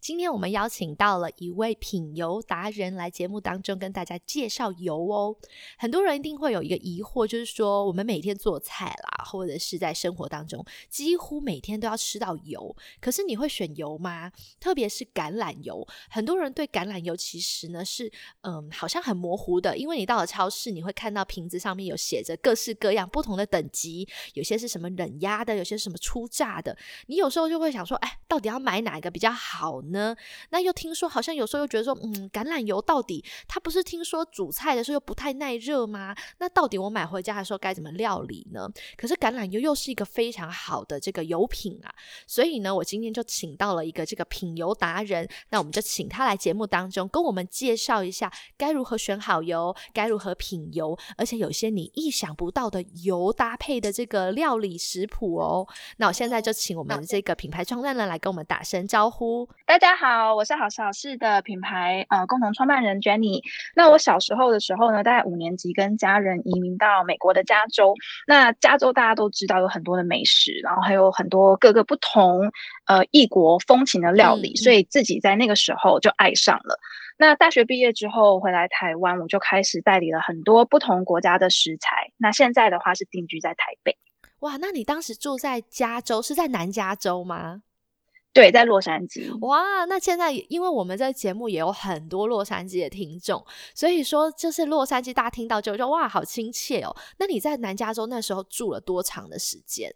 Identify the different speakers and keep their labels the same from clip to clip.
Speaker 1: 今天我们邀请到了一位品油达人来节目当中跟大家介绍油哦。很多人一定会有一个疑惑，就是说我们每天做菜啦，或者是在生活当中，几乎每天都要吃到油。可是你会选油吗？特别是橄榄油，很多人对橄榄油其实呢是嗯，好像很模糊的，因为你到了超市，你会看到瓶子上面有写着各式各样不同的等级，有些是什么冷压的，有些什么初榨的，你有时候就会想说，哎，到底要买哪一个比较好？呢？那又听说好像有时候又觉得说，嗯，橄榄油到底它不是听说煮菜的时候又不太耐热吗？那到底我买回家的时候该怎么料理呢？可是橄榄油又是一个非常好的这个油品啊，所以呢，我今天就请到了一个这个品油达人，那我们就请他来节目当中跟我们介绍一下该如何选好油，该如何品油，而且有些你意想不到的油搭配的这个料理食谱哦。那我现在就请我们这个品牌创办人来跟我们打声招呼，
Speaker 2: 大家好，我是好事好事的品牌呃共同创办人 Jenny。那我小时候的时候呢，大概五年级跟家人移民到美国的加州。那加州大家都知道有很多的美食，然后还有很多各个不同呃异国风情的料理，所以自己在那个时候就爱上了。那大学毕业之后回来台湾，我就开始代理了很多不同国家的食材。那现在的话是定居在台北。
Speaker 1: 哇，那你当时住在加州，是在南加州吗？
Speaker 2: 对，在洛杉矶。
Speaker 1: 哇，那现在因为我们这节目也有很多洛杉矶的听众，所以说就是洛杉矶，大家听到就说哇，好亲切哦。那你在南加州那时候住了多长的时间？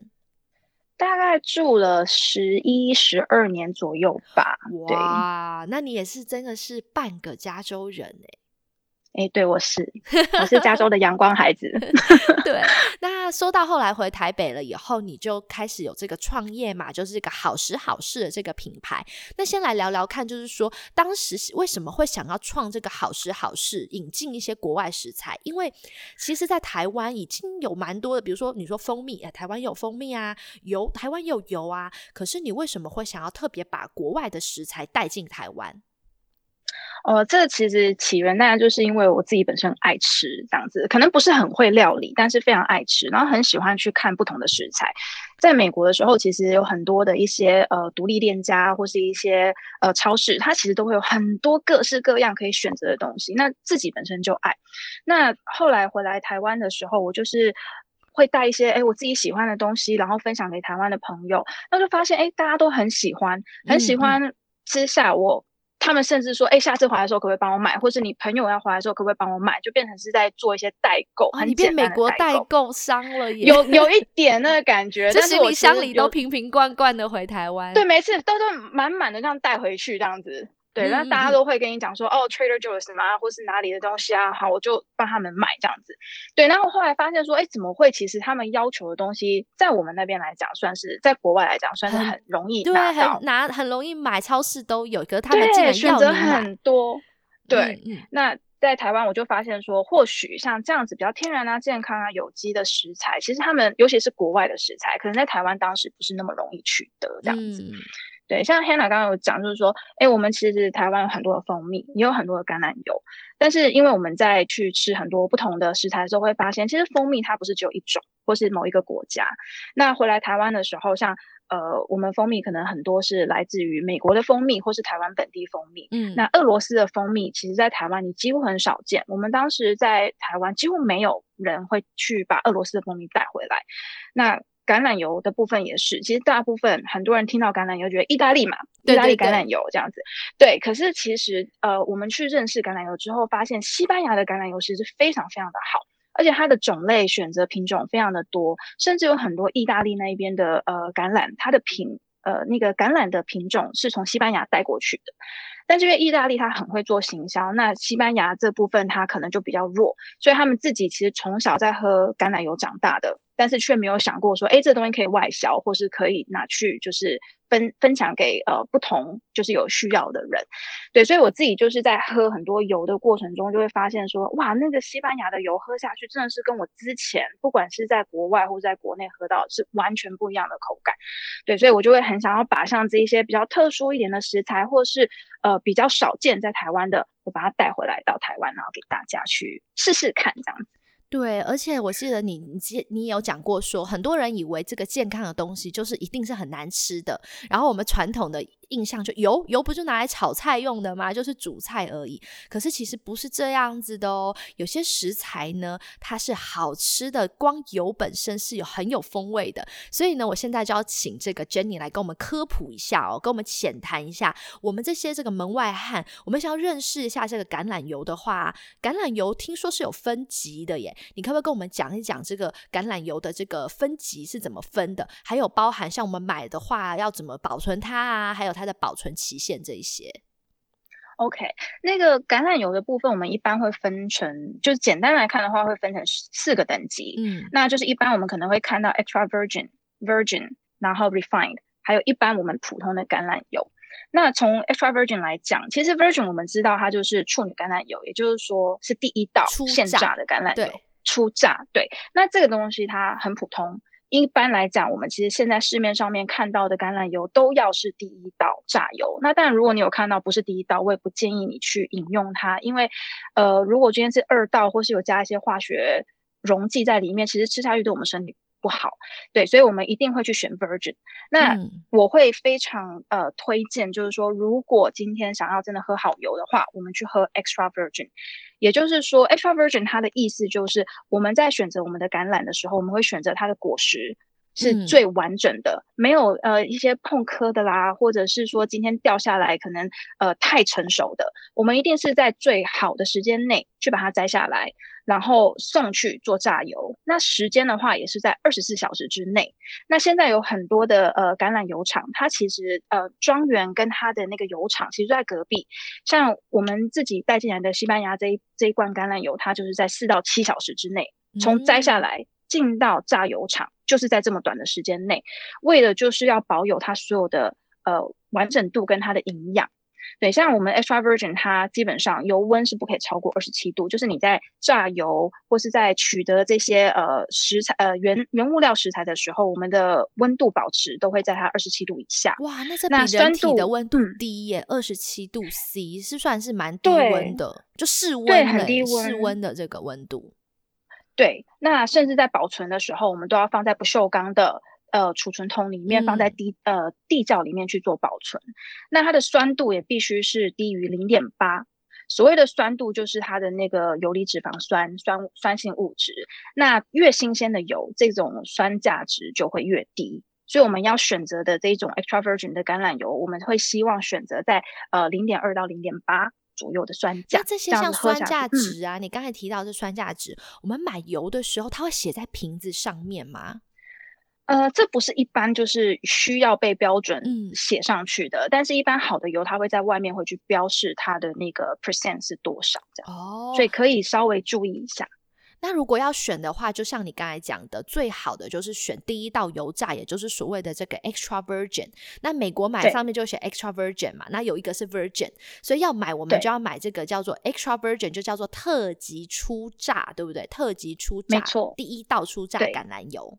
Speaker 2: 大概住了十一、十二年左右吧。
Speaker 1: 哇，那你也是真的是半个加州人哎。
Speaker 2: 哎，对，我是，我是加州的阳光孩子。
Speaker 1: 对，那说到后来回台北了以后，你就开始有这个创业嘛，就是这个好食好事的这个品牌。那先来聊聊看，就是说当时为什么会想要创这个好食好事，引进一些国外食材？因为其实，在台湾已经有蛮多的，比如说你说蜂蜜，哎，台湾有蜂蜜啊，油，台湾有油啊。可是你为什么会想要特别把国外的食材带进台湾？
Speaker 2: 哦，这其实起源当然就是因为我自己本身爱吃这样子，可能不是很会料理，但是非常爱吃，然后很喜欢去看不同的食材。在美国的时候，其实有很多的一些呃独立店家或是一些呃超市，它其实都会有很多各式各样可以选择的东西。那自己本身就爱。那后来回来台湾的时候，我就是会带一些哎我自己喜欢的东西，然后分享给台湾的朋友，那就发现哎大家都很喜欢，很喜欢吃下我。他们甚至说：“哎，下次回来的时候可不可以帮我买？或是你朋友要回来的时候可不可以帮我买？”就变成是在做一些代购，
Speaker 1: 你变美国代购商了，
Speaker 2: 有有一 点那个感觉。
Speaker 1: 是行李箱里都瓶瓶罐罐的回台湾，
Speaker 2: 对，每次都是满满的这样带回去，这样子。对，那大家都会跟你讲说，哦，Trader Joe's 嘛，或是哪里的东西啊，好，我就帮他们买这样子。对，然后后来发现说，哎，怎么会？其实他们要求的东西，在我们那边来讲，算是在国外来讲，算是很容易拿
Speaker 1: 到，拿很容易买，超市都有，可是他们竟然
Speaker 2: 选择很多。对，那在台湾我就发现说，或许像这样子比较天然啊、健康啊、有机的食材，其实他们尤其是国外的食材，可能在台湾当时不是那么容易取得这样子。对，像 Hannah 刚刚有讲，就是说，哎，我们其实台湾有很多的蜂蜜，也有很多的橄榄油，但是因为我们在去吃很多不同的食材的时候，会发现，其实蜂蜜它不是只有一种，或是某一个国家。那回来台湾的时候，像呃，我们蜂蜜可能很多是来自于美国的蜂蜜，或是台湾本地蜂蜜。嗯，那俄罗斯的蜂蜜，其实在台湾你几乎很少见。我们当时在台湾几乎没有人会去把俄罗斯的蜂蜜带回来。那橄榄油的部分也是，其实大部分很多人听到橄榄油，觉得意大利嘛，意大利橄榄油这样子。对，可是其实呃，我们去认识橄榄油之后，发现西班牙的橄榄油其实非常非常的好，而且它的种类选择品种非常的多，甚至有很多意大利那一边的呃橄榄，它的品呃那个橄榄的品种是从西班牙带过去的。但因为意大利它很会做行销，那西班牙这部分它可能就比较弱，所以他们自己其实从小在喝橄榄油长大的。但是却没有想过说，哎，这东西可以外销，或是可以拿去就是分分享给呃不同就是有需要的人。对，所以我自己就是在喝很多油的过程中，就会发现说，哇，那个西班牙的油喝下去真的是跟我之前不管是在国外或在国内喝到是完全不一样的口感。对，所以我就会很想要把像这一些比较特殊一点的食材，或是呃比较少见在台湾的，我把它带回来到台湾，然后给大家去试试看这样子。
Speaker 1: 对，而且我记得你你你有讲过说，很多人以为这个健康的东西就是一定是很难吃的，然后我们传统的。印象就油油不就拿来炒菜用的吗？就是煮菜而已。可是其实不是这样子的哦。有些食材呢，它是好吃的，光油本身是有很有风味的。所以呢，我现在就要请这个 Jenny 来跟我们科普一下哦，跟我们浅谈一下。我们这些这个门外汉，我们想要认识一下这个橄榄油的话，橄榄油听说是有分级的耶。你可不可以跟我们讲一讲这个橄榄油的这个分级是怎么分的？还有包含像我们买的话要怎么保存它啊？还有它。的保存期限这一些
Speaker 2: ，OK，那个橄榄油的部分，我们一般会分成，就是简单来看的话，会分成四个等级。嗯，那就是一般我们可能会看到 extra virgin、virgin，然后 refined，还有一般我们普通的橄榄油。那从 extra virgin 来讲，其实 virgin 我们知道它就是处女橄榄油，也就是说是第一道现榨的橄榄油，出榨。对，那这个东西它很普通。一般来讲，我们其实现在市面上面看到的橄榄油都要是第一道榨油。那但，如果你有看到不是第一道，我也不建议你去饮用它，因为，呃，如果今天是二道或是有加一些化学溶剂在里面，其实吃下去对我们身体。不好，对，所以我们一定会去选 Virgin。那我会非常呃推荐，就是说，如果今天想要真的喝好油的话，我们去喝 Extra Virgin。也就是说，Extra Virgin 它的意思就是我们在选择我们的橄榄的时候，我们会选择它的果实。是最完整的，没有呃一些碰磕的啦，或者是说今天掉下来可能呃太成熟的，我们一定是在最好的时间内去把它摘下来，然后送去做榨油。那时间的话也是在二十四小时之内。那现在有很多的呃橄榄油厂，它其实呃庄园跟它的那个油厂其实在隔壁。像我们自己带进来的西班牙这一这一罐橄榄油，它就是在四到七小时之内从摘下来。进到榨油厂，就是在这么短的时间内，为了就是要保有它所有的呃完整度跟它的营养。对，像我们 extra virgin，它基本上油温是不可以超过二十七度，就是你在榨油或是在取得这些呃食材呃原原物料食材的时候，我们的温度保持都会在它二十七度以下。
Speaker 1: 哇，那这比人体的温度低耶，二十七度 C 是算是蛮低温的，就室温对，很低温室温的这个温度。
Speaker 2: 对，那甚至在保存的时候，我们都要放在不锈钢的呃储存桶里面，放在地呃地窖里面去做保存。那它的酸度也必须是低于零点八。所谓的酸度就是它的那个游离脂肪酸酸酸性物质。那越新鲜的油，这种酸价值就会越低。所以我们要选择的这种 extra virgin 的橄榄油，我们会希望选择在呃零点二到零点八。左右的酸价，
Speaker 1: 那这些像酸价值啊，你刚才提到是酸价值，我们买油的时候，它会写在瓶子上面吗？
Speaker 2: 呃，这不是一般就是需要被标准写上去的，但是一般好的油，它会在外面会去标示它的那个 percent 是多少这样，哦，所以可以稍微注意一下。
Speaker 1: 那如果要选的话，就像你刚才讲的，最好的就是选第一道油炸，也就是所谓的这个 extra virgin。那美国买上面就写 extra virgin 嘛，那有一个是 virgin，所以要买我们就要买这个叫做 extra virgin，就叫做特级初榨，对不对？特级初榨，
Speaker 2: 没错，
Speaker 1: 第一道初榨橄榄油。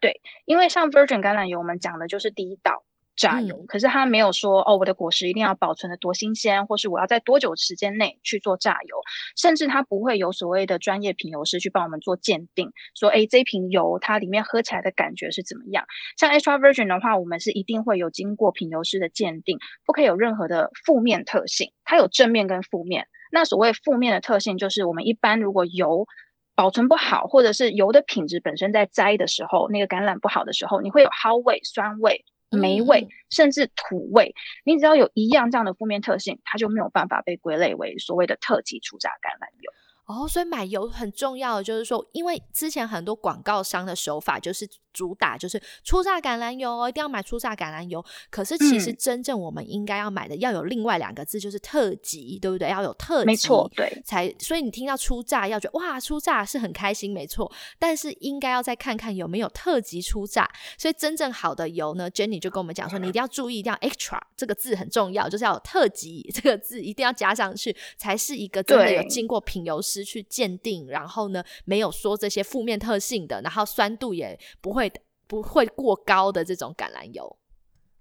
Speaker 2: 对，因为像 virgin 橄榄油，我们讲的就是第一道。榨油，可是他没有说哦，我的果实一定要保存的多新鲜，或是我要在多久时间内去做榨油，甚至他不会有所谓的专业品油师去帮我们做鉴定，说哎，这瓶油它里面喝起来的感觉是怎么样？像 extra virgin 的话，我们是一定会有经过品油师的鉴定，不可以有任何的负面特性，它有正面跟负面。那所谓负面的特性，就是我们一般如果油保存不好，或者是油的品质本身在摘的时候，那个橄榄不好的时候，你会有蒿味、酸味。霉味，甚至土味，你只要有一样这样的负面特性，它就没有办法被归类为所谓的特级初榨橄榄油。
Speaker 1: 哦，所以买油很重要的就是说，因为之前很多广告商的手法就是主打就是初榨橄榄油，一定要买初榨橄榄油。可是其实真正我们应该要买的，要有另外两个字，就是特级，对不对？要有特级，
Speaker 2: 没错，对。
Speaker 1: 才所以你听到初榨，要觉得哇，初榨是很开心，没错。但是应该要再看看有没有特级初榨。所以真正好的油呢，Jenny 就跟我们讲说，你一定要注意，一定要 extra 这个字很重要，就是要有特级这个字一定要加上去，才是一个真的有经过品油师去鉴定，然后呢没有说这些负面特性的，然后酸度也不会。会不会过高的这种橄榄油？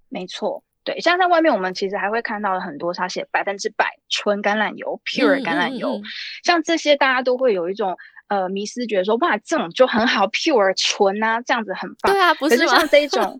Speaker 2: 没错，对，像在外面我们其实还会看到很多，它写百分之百纯橄榄油 （pure 橄榄油），像这些大家都会有一种。呃，迷失觉得说哇，这种就很好，pure 纯啊，这样子很棒。
Speaker 1: 对啊，不
Speaker 2: 是像这种，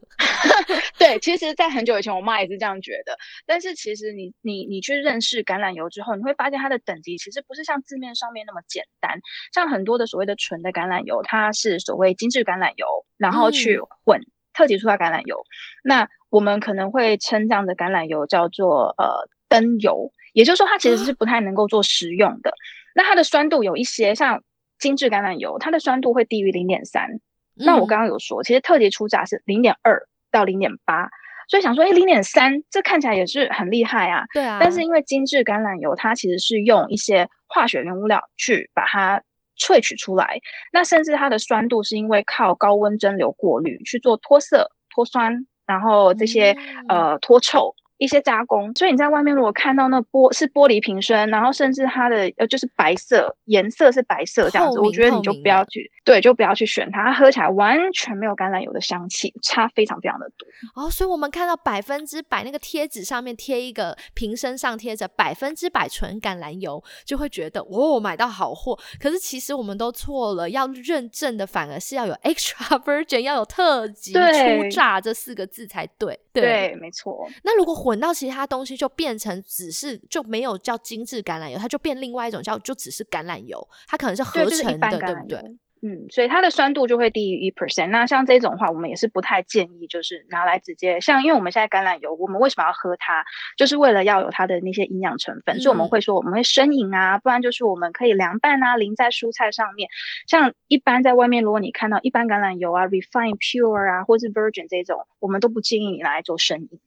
Speaker 2: 对，其实，在很久以前，我妈也是这样觉得。但是，其实你你你去认识橄榄油之后，你会发现它的等级其实不是像字面上面那么简单。像很多的所谓的纯的橄榄油，它是所谓精致橄榄油，然后去混特级出发橄榄油。那我们可能会称这样的橄榄油叫做呃灯油，也就是说，它其实是不太能够做食用的。那它的酸度有一些像。精致橄榄油，它的酸度会低于零点三。那我刚刚有说，其实特级初榨是零点二到零点八，所以想说，哎，零点三，这看起来也是很厉害啊。
Speaker 1: 对啊。
Speaker 2: 但是因为精致橄榄油，它其实是用一些化学原物料去把它萃取出来，那甚至它的酸度是因为靠高温蒸馏过滤去做脱色、脱酸，然后这些呃脱臭。一些加工，所以你在外面如果看到那玻是玻璃瓶身，然后甚至它的呃就是白色颜色是白色这样子，我觉得你就不要去对，就不要去选它，它喝起来完全没有橄榄油的香气，差非常非常的多
Speaker 1: 哦。所以我们看到百分之百那个贴纸上面贴一个瓶身上贴着百分之百纯橄榄油，就会觉得哦买到好货。可是其实我们都错了，要认证的反而是要有 extra virgin，要有特级初榨这四个字才对。
Speaker 2: 对，没错。
Speaker 1: 那如果混到其他东西，就变成只是就没有叫精致橄榄油，它就变另外一种叫就只是橄榄油，它可能是合成的，对不对？
Speaker 2: 嗯，所以它的酸度就会低于一 percent。那像这种话，我们也是不太建议，就是拿来直接像，因为我们现在橄榄油，我们为什么要喝它？就是为了要有它的那些营养成分，所以我们会说我们会生饮啊，不然就是我们可以凉拌啊，淋在蔬菜上面。像一般在外面，如果你看到一般橄榄油啊，refined pure 啊，或是 virgin 这种，我们都不建议你拿来做生饮。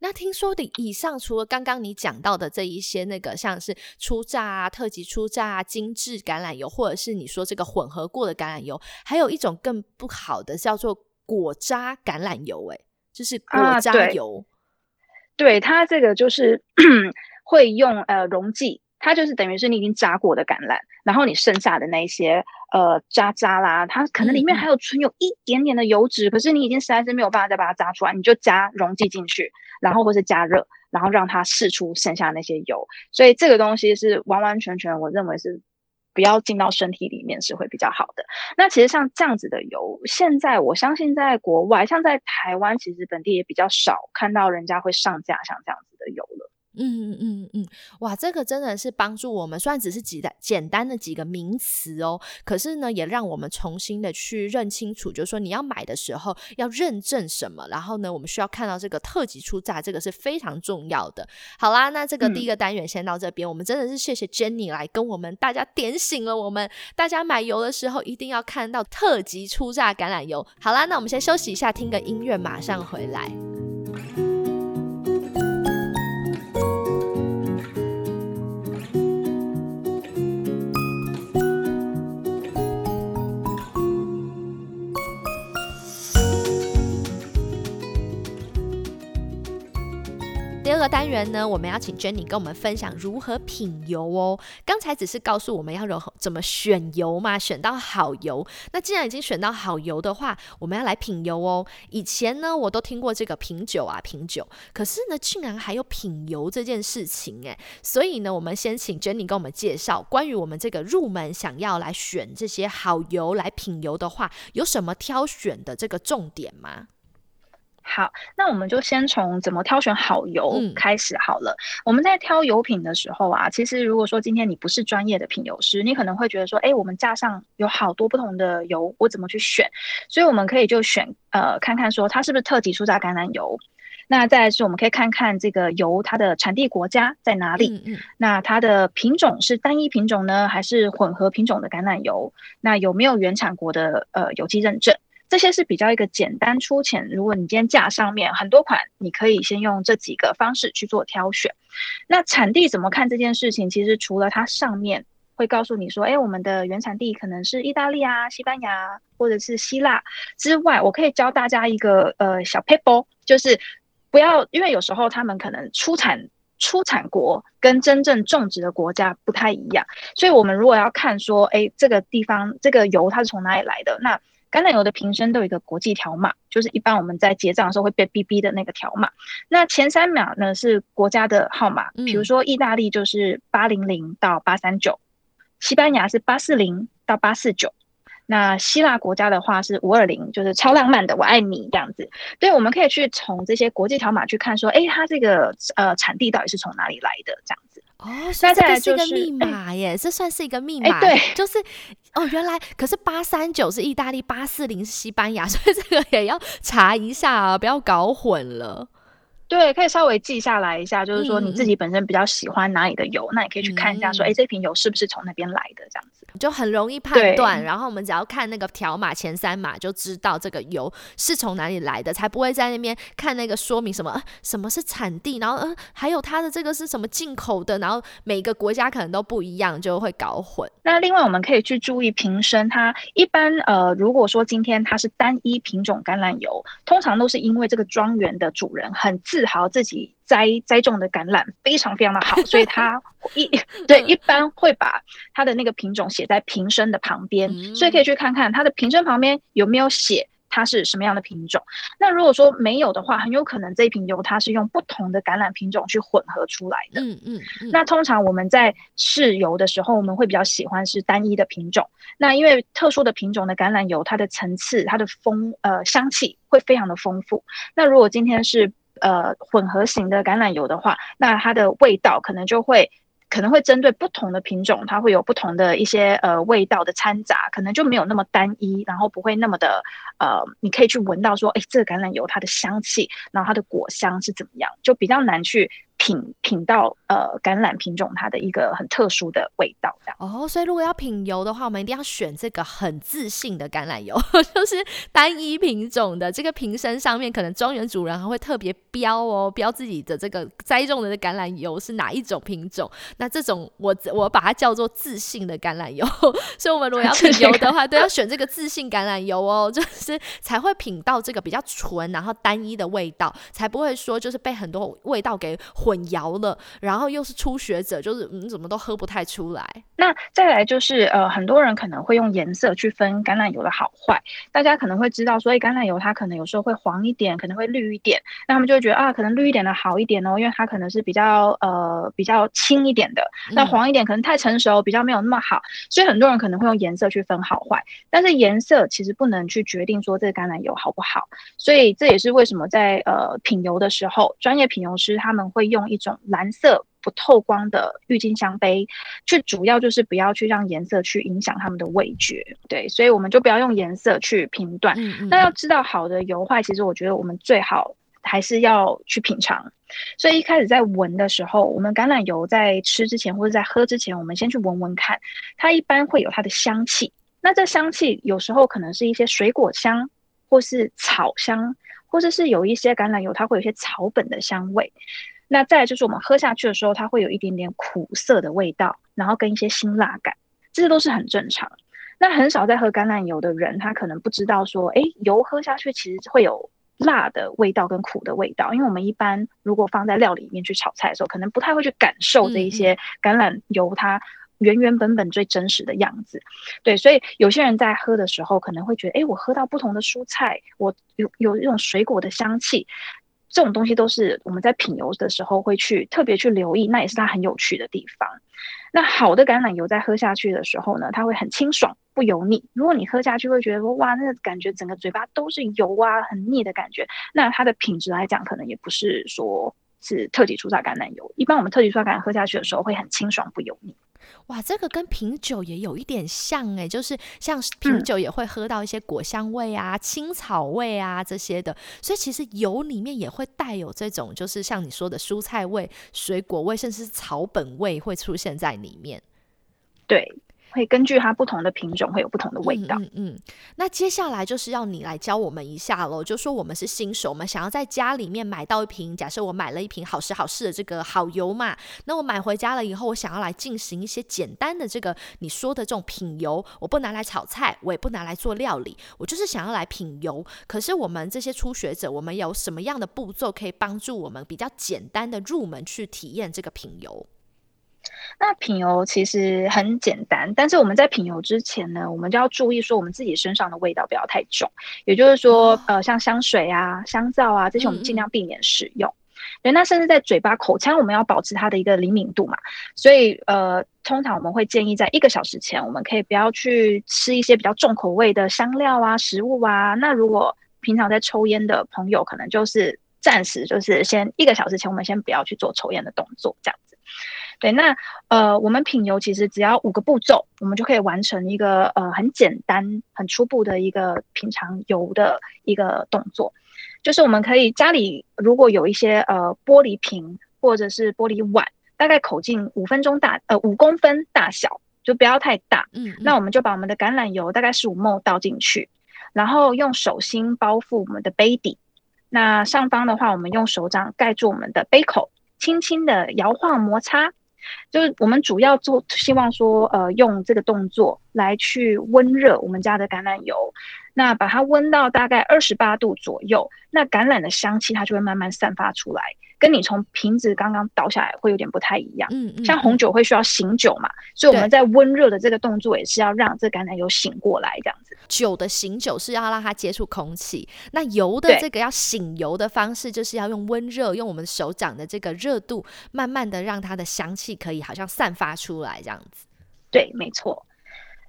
Speaker 1: 那听说的以上，除了刚刚你讲到的这一些，那个像是初榨啊、特级初榨啊、精致橄榄油，或者是你说这个混合过的橄榄油，还有一种更不好的叫做果渣橄榄油，哎，就是果渣油。
Speaker 2: 对，它这个就是 会用呃溶剂，它就是等于是你已经榨过的橄榄，然后你剩下的那些呃渣渣啦，它可能里面还有存有一点点的油脂，可是你已经实在是没有办法再把它榨出来，你就加溶剂进去。然后或是加热，然后让它释出剩下那些油，所以这个东西是完完全全，我认为是不要进到身体里面是会比较好的。那其实像这样子的油，现在我相信在国外，像在台湾，其实本地也比较少看到人家会上架像这样子的油了。
Speaker 1: 嗯嗯嗯，哇，这个真的是帮助我们，虽然只是几单简单的几个名词哦，可是呢，也让我们重新的去认清楚，就是说你要买的时候要认证什么，然后呢，我们需要看到这个特级出价，这个是非常重要的。好啦，那这个第一个单元先到这边，我们真的是谢谢 Jenny 来跟我们大家点醒了我们，大家买油的时候一定要看到特级出榨橄榄油。好啦，那我们先休息一下，听个音乐，马上回来。单元呢，我们要请 Jenny 跟我们分享如何品油哦。刚才只是告诉我们要如怎么选油嘛，选到好油。那既然已经选到好油的话，我们要来品油哦。以前呢，我都听过这个品酒啊，品酒，可是呢，竟然还有品油这件事情诶。所以呢，我们先请 Jenny 跟我们介绍关于我们这个入门想要来选这些好油来品油的话，有什么挑选的这个重点吗？
Speaker 2: 好，那我们就先从怎么挑选好油开始好了。我们在挑油品的时候啊，其实如果说今天你不是专业的品油师，你可能会觉得说，哎，我们架上有好多不同的油，我怎么去选？所以我们可以就选呃，看看说它是不是特级初榨橄榄油。那再是我们可以看看这个油它的产地国家在哪里？嗯嗯。那它的品种是单一品种呢，还是混合品种的橄榄油？那有没有原产国的呃有机认证？这些是比较一个简单粗浅。如果你今天架上面很多款，你可以先用这几个方式去做挑选。那产地怎么看这件事情？其实除了它上面会告诉你说，哎，我们的原产地可能是意大利啊、西班牙或者是希腊之外，我可以教大家一个呃小 paper，就是不要因为有时候他们可能出产。出产国跟真正种植的国家不太一样，所以我们如果要看说，哎，这个地方这个油它是从哪里来的？那橄榄油的瓶身都有一个国际条码，就是一般我们在结账的时候会被哔哔的那个条码。那前三秒呢是国家的号码，比如说意大利就是八零零到八三九，西班牙是八四零到八四九。那希腊国家的话是五二零，就是超浪漫的“我爱你”这样子。对，我们可以去从这些国际条码去看，说，哎，它这个呃产地到底是从哪里来的这样子。
Speaker 1: 哦，那这个是一个密码耶，这算是一个密码。
Speaker 2: 对，
Speaker 1: 就是哦，原来可是八三九是意大利，八四零是西班牙，所以这个也要查一下啊，不要搞混了。
Speaker 2: 对，可以稍微记下来一下，就是说你自己本身比较喜欢哪里的油，那你可以去看一下，说哎，这瓶油是不是从那边来的这样子，
Speaker 1: 就很容易判断。然后我们只要看那个条码前三码，就知道这个油是从哪里来的，才不会在那边看那个说明什么什么是产地，然后嗯，还有它的这个是什么进口的，然后每个国家可能都不一样，就会搞混。
Speaker 2: 那另外我们可以去注意瓶身，它一般呃，如果说今天它是单一品种橄榄油，通常都是因为这个庄园的主人很自豪自己栽栽种的橄榄非常非常的好，所以他一对一般会把它的那个品种写在瓶身的旁边，所以可以去看看它的瓶身旁边有没有写。它是什么样的品种？那如果说没有的话，很有可能这一瓶油它是用不同的橄榄品种去混合出来的。嗯嗯。那通常我们在试油的时候，我们会比较喜欢是单一的品种。那因为特殊的品种的橄榄油，它的层次、它的风呃香气会非常的丰富。那如果今天是呃混合型的橄榄油的话，那它的味道可能就会。可能会针对不同的品种，它会有不同的一些呃味道的掺杂，可能就没有那么单一，然后不会那么的呃，你可以去闻到说，哎，这个橄榄油它的香气，然后它的果香是怎么样，就比较难去。品品到呃橄榄品种它的一个很特殊的味道，这样
Speaker 1: 哦。所以如果要品油的话，我们一定要选这个很自信的橄榄油，就是单一品种的。这个瓶身上面可能庄园主人还会特别标哦，标自己的这个栽种的橄榄油是哪一种品种。那这种我我把它叫做自信的橄榄油。所以我们如果要品油的话，都要选这个自信橄榄油哦，就是才会品到这个比较纯然后单一的味道，才不会说就是被很多味道给。混淆了，然后又是初学者，就是嗯，怎么都喝不太出来。
Speaker 2: 那再来就是呃，很多人可能会用颜色去分橄榄油的好坏。大家可能会知道，所以橄榄油它可能有时候会黄一点，可能会绿一点。那他们就会觉得啊，可能绿一点的好一点哦，因为它可能是比较呃比较轻一点的。那黄一点可能太成熟，比较没有那么好。所以很多人可能会用颜色去分好坏，但是颜色其实不能去决定说这个橄榄油好不好。所以这也是为什么在呃品油的时候，专业品油师他们会用。用一种蓝色不透光的郁金香杯，去主要就是不要去让颜色去影响它们的味觉，对，所以我们就不要用颜色去评断。那要知道好的油坏，其实我觉得我们最好还是要去品尝。所以一开始在闻的时候，我们橄榄油在吃之前或者在喝之前，我们先去闻闻看，它一般会有它的香气。那这香气有时候可能是一些水果香，或是草香，或者是有一些橄榄油它会有一些草本的香味。那再来就是我们喝下去的时候，它会有一点点苦涩的味道，然后跟一些辛辣感，这些都是很正常。那很少在喝橄榄油的人，他可能不知道说，哎，油喝下去其实会有辣的味道跟苦的味道，因为我们一般如果放在料理里面去炒菜的时候，可能不太会去感受这一些橄榄油它原原本本最真实的样子。对，所以有些人在喝的时候可能会觉得，哎，我喝到不同的蔬菜，我有有一种水果的香气。这种东西都是我们在品油的时候会去特别去留意，那也是它很有趣的地方。那好的橄榄油在喝下去的时候呢，它会很清爽不油腻。如果你喝下去会觉得说哇，那感觉整个嘴巴都是油啊，很腻的感觉，那它的品质来讲可能也不是说是特级初榨橄榄油。一般我们特级初榨橄榄喝下去的时候会很清爽不油腻。
Speaker 1: 哇，这个跟品酒也有一点像哎，就是像品酒也会喝到一些果香味啊、青草味啊这些的，所以其实油里面也会带有这种，就是像你说的蔬菜味、水果味，甚至是草本味会出现在里面。
Speaker 2: 对，会根据它不同的品种会有不同的味道。
Speaker 1: 嗯嗯。那接下来就是要你来教我们一下喽，就说我们是新手，我们想要在家里面买到一瓶，假设我买了一瓶好时好事的这个好油嘛，那我买回家了以后，我想要来进行一些简单的这个你说的这种品油，我不拿来炒菜，我也不拿来做料理，我就是想要来品油。可是我们这些初学者，我们有什么样的步骤可以帮助我们比较简单的入门去体验这个品油？
Speaker 2: 那品油其实很简单，但是我们在品油之前呢，我们就要注意说我们自己身上的味道不要太重，也就是说，呃，像香水啊、香皂啊这些，我们尽量避免使用。对，那甚至在嘴巴、口腔，我们要保持它的一个灵敏度嘛。所以，呃，通常我们会建议在一个小时前，我们可以不要去吃一些比较重口味的香料啊、食物啊。那如果平常在抽烟的朋友，可能就是暂时就是先一个小时前，我们先不要去做抽烟的动作，这样子。对，那呃，我们品油其实只要五个步骤，我们就可以完成一个呃很简单、很初步的一个品尝油的一个动作。就是我们可以家里如果有一些呃玻璃瓶或者是玻璃碗，大概口径五分钟大呃五公分大小，就不要太大。嗯，那我们就把我们的橄榄油大概十五沫倒进去，然后用手心包覆我们的杯底。那上方的话，我们用手掌盖住我们的杯口，轻轻的摇晃摩擦。就是我们主要做，希望说，呃，用这个动作来去温热我们家的橄榄油，那把它温到大概二十八度左右，那橄榄的香气它就会慢慢散发出来。跟你从瓶子刚刚倒下来会有点不太一样，嗯嗯，像红酒会需要醒酒嘛，所以我们在温热的这个动作也是要让这橄榄油醒过来，这样子。
Speaker 1: 酒的醒酒是要让它接触空气，那油的这个要醒油的方式就是要用温热，用我们手掌的这个热度，慢慢的让它的香气可以好像散发出来这样子。
Speaker 2: 对，没错。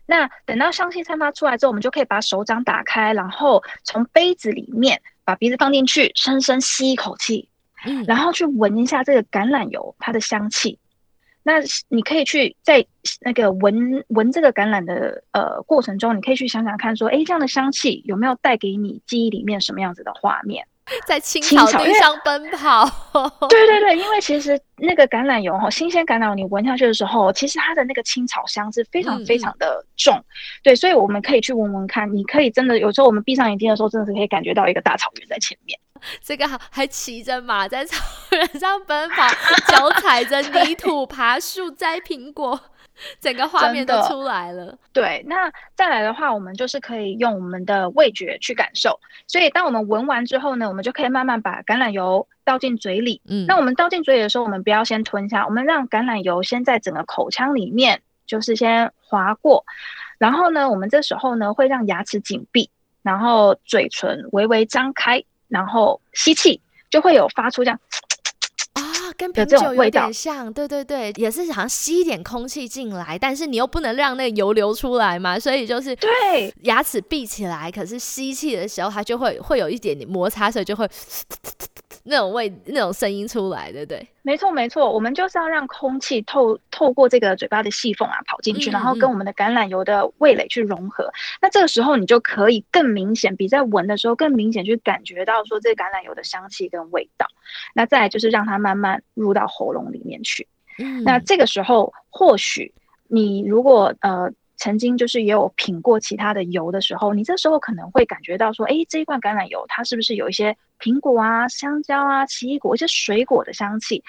Speaker 2: 那等到香气散发出来之后，我们就可以把手掌打开，然后从杯子里面把鼻子放进去，深深吸一口气。然后去闻一下这个橄榄油它的香气，那你可以去在那个闻闻这个橄榄的呃过程中，你可以去想想看，说，哎，这样的香气有没有带给你记忆里面什么样子的画面？
Speaker 1: 在青草地上奔跑。
Speaker 2: 对对对，因为其实那个橄榄油哈，新鲜橄榄油你闻下去的时候，其实它的那个青草香是非常非常的重。对，所以我们可以去闻闻看，你可以真的有时候我们闭上眼睛的时候，真的是可以感觉到一个大草原在前面。
Speaker 1: 这个还还骑着马在草原上奔跑，脚踩着泥土爬树摘苹果，整个画面都出来了。
Speaker 2: 对，那再来的话，我们就是可以用我们的味觉去感受。所以，当我们闻完之后呢，我们就可以慢慢把橄榄油倒进嘴里。嗯，那我们倒进嘴里的时候，我们不要先吞下，我们让橄榄油先在整个口腔里面就是先划过，然后呢，我们这时候呢会让牙齿紧闭，然后嘴唇微微张开。然后吸气，就会有发出这样
Speaker 1: 啊，跟品酒有点像，对对对，也是好像吸一点空气进来，但是你又不能让那个油流出来嘛，所以就是
Speaker 2: 对
Speaker 1: 牙齿闭起来，可是吸气的时候它就会会有一点点摩擦，所以就会。那种味、那种声音出来，对不对？
Speaker 2: 没错，没错。我们就是要让空气透透过这个嘴巴的细缝啊，跑进去，然后跟我们的橄榄油的味蕾去融合。那这个时候，你就可以更明显，比在闻的时候更明显，去感觉到说这橄榄油的香气跟味道。那再来就是让它慢慢入到喉咙里面去。嗯那这个时候，或许你如果呃。曾经就是也有品过其他的油的时候，你这时候可能会感觉到说，哎，这一罐橄榄油它是不是有一些苹果啊、香蕉啊、奇异果一些水果的香气？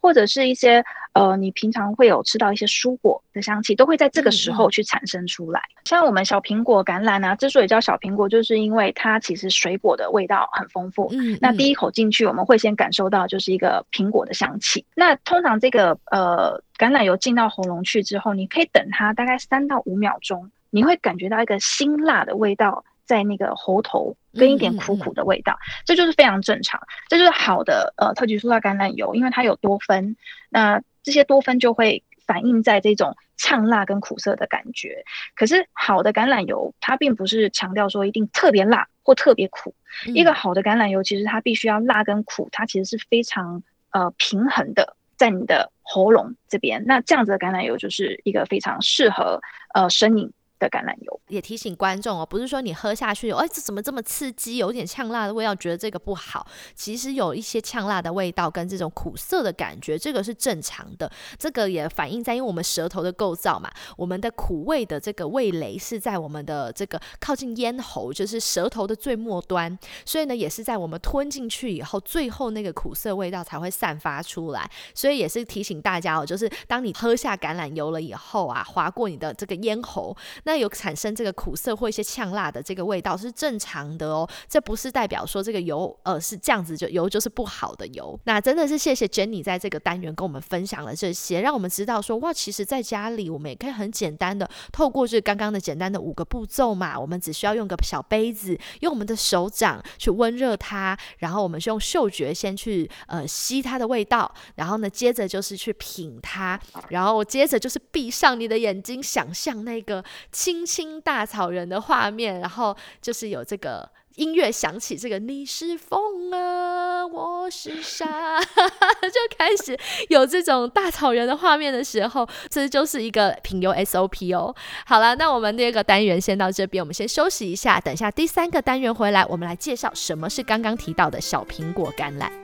Speaker 2: 或者是一些呃，你平常会有吃到一些蔬果的香气，都会在这个时候去产生出来。像我们小苹果、橄榄啊，之所以叫小苹果，就是因为它其实水果的味道很丰富。嗯，那第一口进去，我们会先感受到就是一个苹果的香气。那通常这个呃橄榄油进到喉咙去之后，你可以等它大概三到五秒钟，你会感觉到一个辛辣的味道。在那个喉头跟一点苦苦的味道，这就是非常正常，这就是好的呃特级塑料橄榄油，因为它有多酚，那这些多酚就会反映在这种呛辣跟苦涩的感觉。可是好的橄榄油，它并不是强调说一定特别辣或特别苦，一个好的橄榄油其实它必须要辣跟苦，它其实是非常呃平衡的在你的喉咙这边，那这样子的橄榄油就是一个非常适合呃生饮。橄榄油。
Speaker 1: 也提醒观众哦，不是说你喝下去，哎，这怎么这么刺激，有点呛辣的味道，觉得这个不好。其实有一些呛辣的味道跟这种苦涩的感觉，这个是正常的。这个也反映在因为我们舌头的构造嘛，我们的苦味的这个味蕾是在我们的这个靠近咽喉，就是舌头的最末端，所以呢，也是在我们吞进去以后，最后那个苦涩味道才会散发出来。所以也是提醒大家哦，就是当你喝下橄榄油了以后啊，划过你的这个咽喉，那有产生这个苦涩或一些呛辣的这个味道是正常的哦，这不是代表说这个油呃是这样子就油就是不好的油。那真的是谢谢 Jenny 在这个单元跟我们分享了这些，让我们知道说哇，其实在家里我们也可以很简单的透过这刚刚的简单的五个步骤嘛，我们只需要用个小杯子，用我们的手掌去温热它，然后我们是用嗅觉先去呃吸它的味道，然后呢接着就是去品它，然后接着就是闭上你的眼睛，想象那个青青大草原的画面，然后就是有这个。音乐响起，这个你是风啊，我是沙，就开始有这种大草原的画面的时候，这就是一个品油 SOP 哦。好了，那我们第二个单元先到这边，我们先休息一下，等下第三个单元回来，我们来介绍什么是刚刚提到的小苹果橄榄。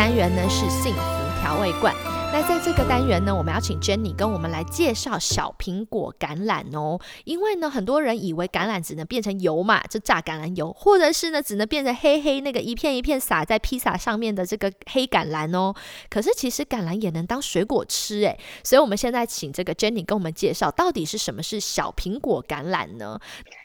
Speaker 1: 单元呢是幸福调味罐。那在这个单元呢，我们要请 Jenny 跟我们来介绍小苹果橄榄哦。因为呢，很多人以为橄榄只能变成油嘛，就榨橄榄油，或者是呢，只能变成黑黑那个一片一片撒在披萨上面的这个黑橄榄哦。可是其实橄榄也能当水果吃诶。所以我们现在请这个 Jenny 跟我们介绍，到底是什么是小苹果橄榄呢？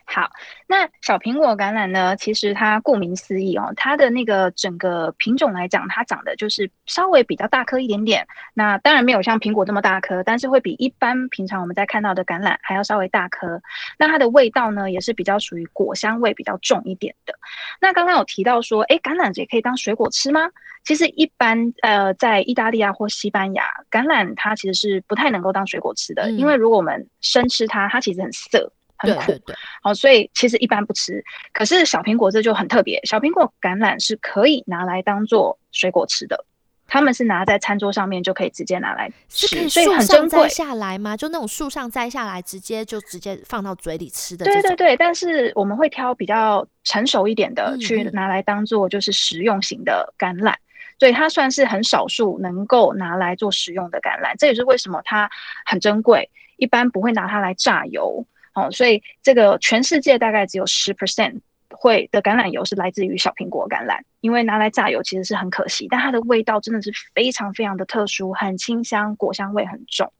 Speaker 2: 好，那小苹果橄榄呢？其实它顾名思义哦，它的那个整个品种来讲，它长得就是稍微比较大颗一点点。那当然没有像苹果这么大颗，但是会比一般平常我们在看到的橄榄还要稍微大颗。那它的味道呢，也是比较属于果香味比较重一点的。那刚刚有提到说，哎，橄榄也可以当水果吃吗？其实一般呃，在意大利啊或西班牙，橄榄它其实是不太能够当水果吃的，因为如果我们生吃它，它其实很涩。很苦，好，所以其实一般不吃。可是小苹果这就很特别，小苹果橄榄是可以拿来当做水果吃的。他们是拿在餐桌上面就可以直接拿来吃，所以很珍贵。
Speaker 1: 下来吗？就那种树上摘下来，直接就直接放到嘴里吃的。
Speaker 2: 对对对，但是我们会挑比较成熟一点的去拿来当做就是食用型的橄榄，所以它算是很少数能够拿来做食用的橄榄。这也是为什么它很珍贵，一般不会拿它来榨油。哦，所以这个全世界大概只有十 percent 会的橄榄油是来自于小苹果橄榄，因为拿来榨油其实是很可惜，但它的味道真的是非常非常的特殊，很清香，果香味很重。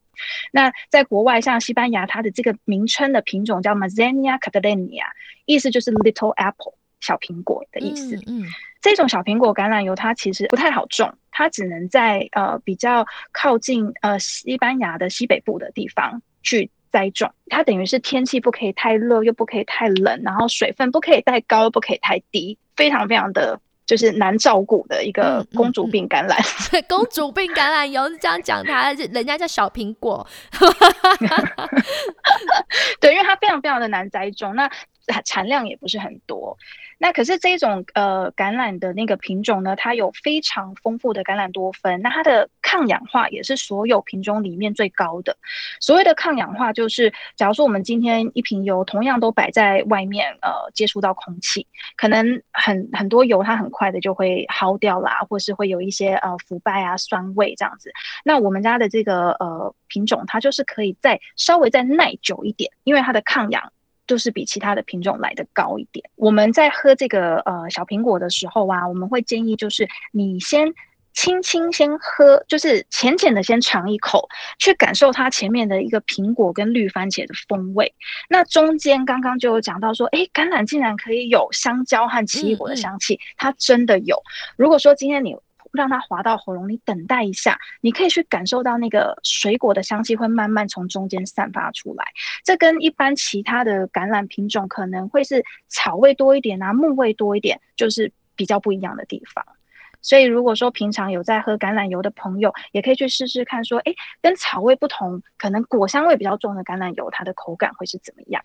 Speaker 2: 那在国外，像西班牙，它的这个名称的品种叫 Mazenia Catalina，意思就是 Little Apple 小苹果的意思。嗯，这种小苹果橄榄油它其实不太好种，它只能在呃比较靠近呃西班牙的西北部的地方去。栽种，它等于是天气不可以太热，又不可以太冷，然后水分不可以太高，又不可以太低，非常非常的就是难照顾的一个 公主病橄榄。
Speaker 1: 公主病橄榄油是这样讲，它人家叫小苹果。
Speaker 2: 对，因为它非常非常的难栽种，那产量也不是很多。那可是这种呃橄榄的那个品种呢，它有非常丰富的橄榄多酚，那它的抗氧化也是所有品种里面最高的。所谓的抗氧化，就是假如说我们今天一瓶油同样都摆在外面，呃，接触到空气，可能很很多油它很快的就会耗掉啦，或是会有一些呃腐败啊、酸味这样子。那我们家的这个呃品种，它就是可以再稍微再耐久一点，因为它的抗氧。就是比其他的品种来的高一点。我们在喝这个呃小苹果的时候啊，我们会建议就是你先轻轻先喝，就是浅浅的先尝一口，去感受它前面的一个苹果跟绿番茄的风味。那中间刚刚就有讲到说，哎，橄榄竟然可以有香蕉和奇异果的香气，它真的有。如果说今天你让它滑到喉咙，你等待一下，你可以去感受到那个水果的香气会慢慢从中间散发出来。这跟一般其他的橄榄品种可能会是草味多一点啊，木味多一点，就是比较不一样的地方。所以如果说平常有在喝橄榄油的朋友，也可以去试试看，说，哎，跟草味不同，可能果香味比较重的橄榄油，它的口感会是怎么样？